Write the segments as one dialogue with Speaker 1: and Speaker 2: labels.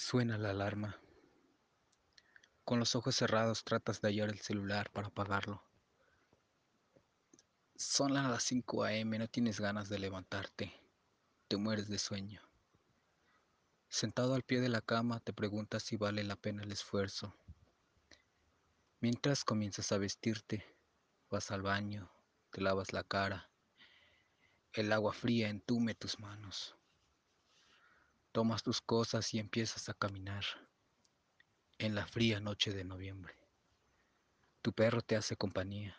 Speaker 1: Suena la alarma. Con los ojos cerrados tratas de hallar el celular para apagarlo. Son las 5 a.m., no tienes ganas de levantarte. Te mueres de sueño. Sentado al pie de la cama te preguntas si vale la pena el esfuerzo. Mientras comienzas a vestirte, vas al baño, te lavas la cara. El agua fría entume tus manos. Tomas tus cosas y empiezas a caminar en la fría noche de noviembre. Tu perro te hace compañía.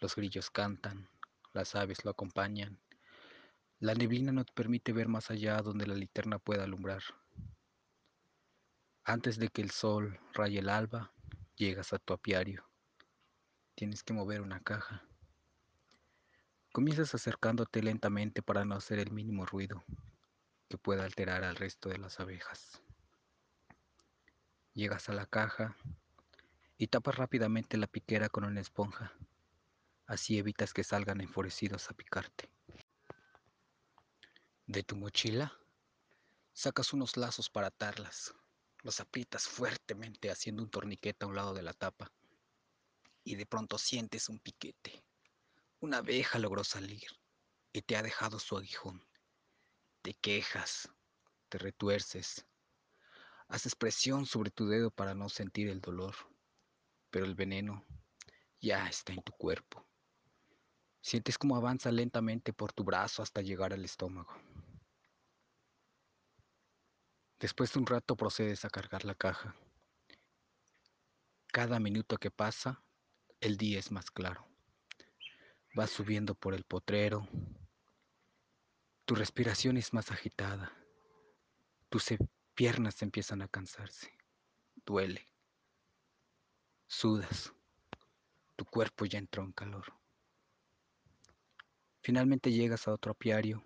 Speaker 1: Los grillos cantan, las aves lo acompañan. La neblina no te permite ver más allá donde la linterna pueda alumbrar. Antes de que el sol raye el alba, llegas a tu apiario. Tienes que mover una caja. Comienzas acercándote lentamente para no hacer el mínimo ruido que pueda alterar al resto de las abejas. Llegas a la caja y tapas rápidamente la piquera con una esponja. Así evitas que salgan enfurecidos a picarte. De tu mochila sacas unos lazos para atarlas. Los aprietas fuertemente haciendo un torniquete a un lado de la tapa. Y de pronto sientes un piquete. Una abeja logró salir y te ha dejado su aguijón. Quejas, te retuerces, haces presión sobre tu dedo para no sentir el dolor, pero el veneno ya está en tu cuerpo. Sientes cómo avanza lentamente por tu brazo hasta llegar al estómago. Después de un rato procedes a cargar la caja. Cada minuto que pasa, el día es más claro. Vas subiendo por el potrero, tu respiración es más agitada. Tus piernas empiezan a cansarse. Duele. Sudas. Tu cuerpo ya entró en calor. Finalmente llegas a otro apiario,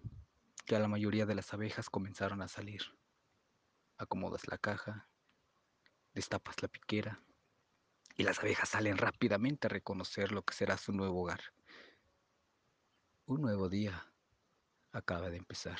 Speaker 1: que a la mayoría de las abejas comenzaron a salir. Acomodas la caja, destapas la piquera y las abejas salen rápidamente a reconocer lo que será su nuevo hogar. Un nuevo día acaba de empezar.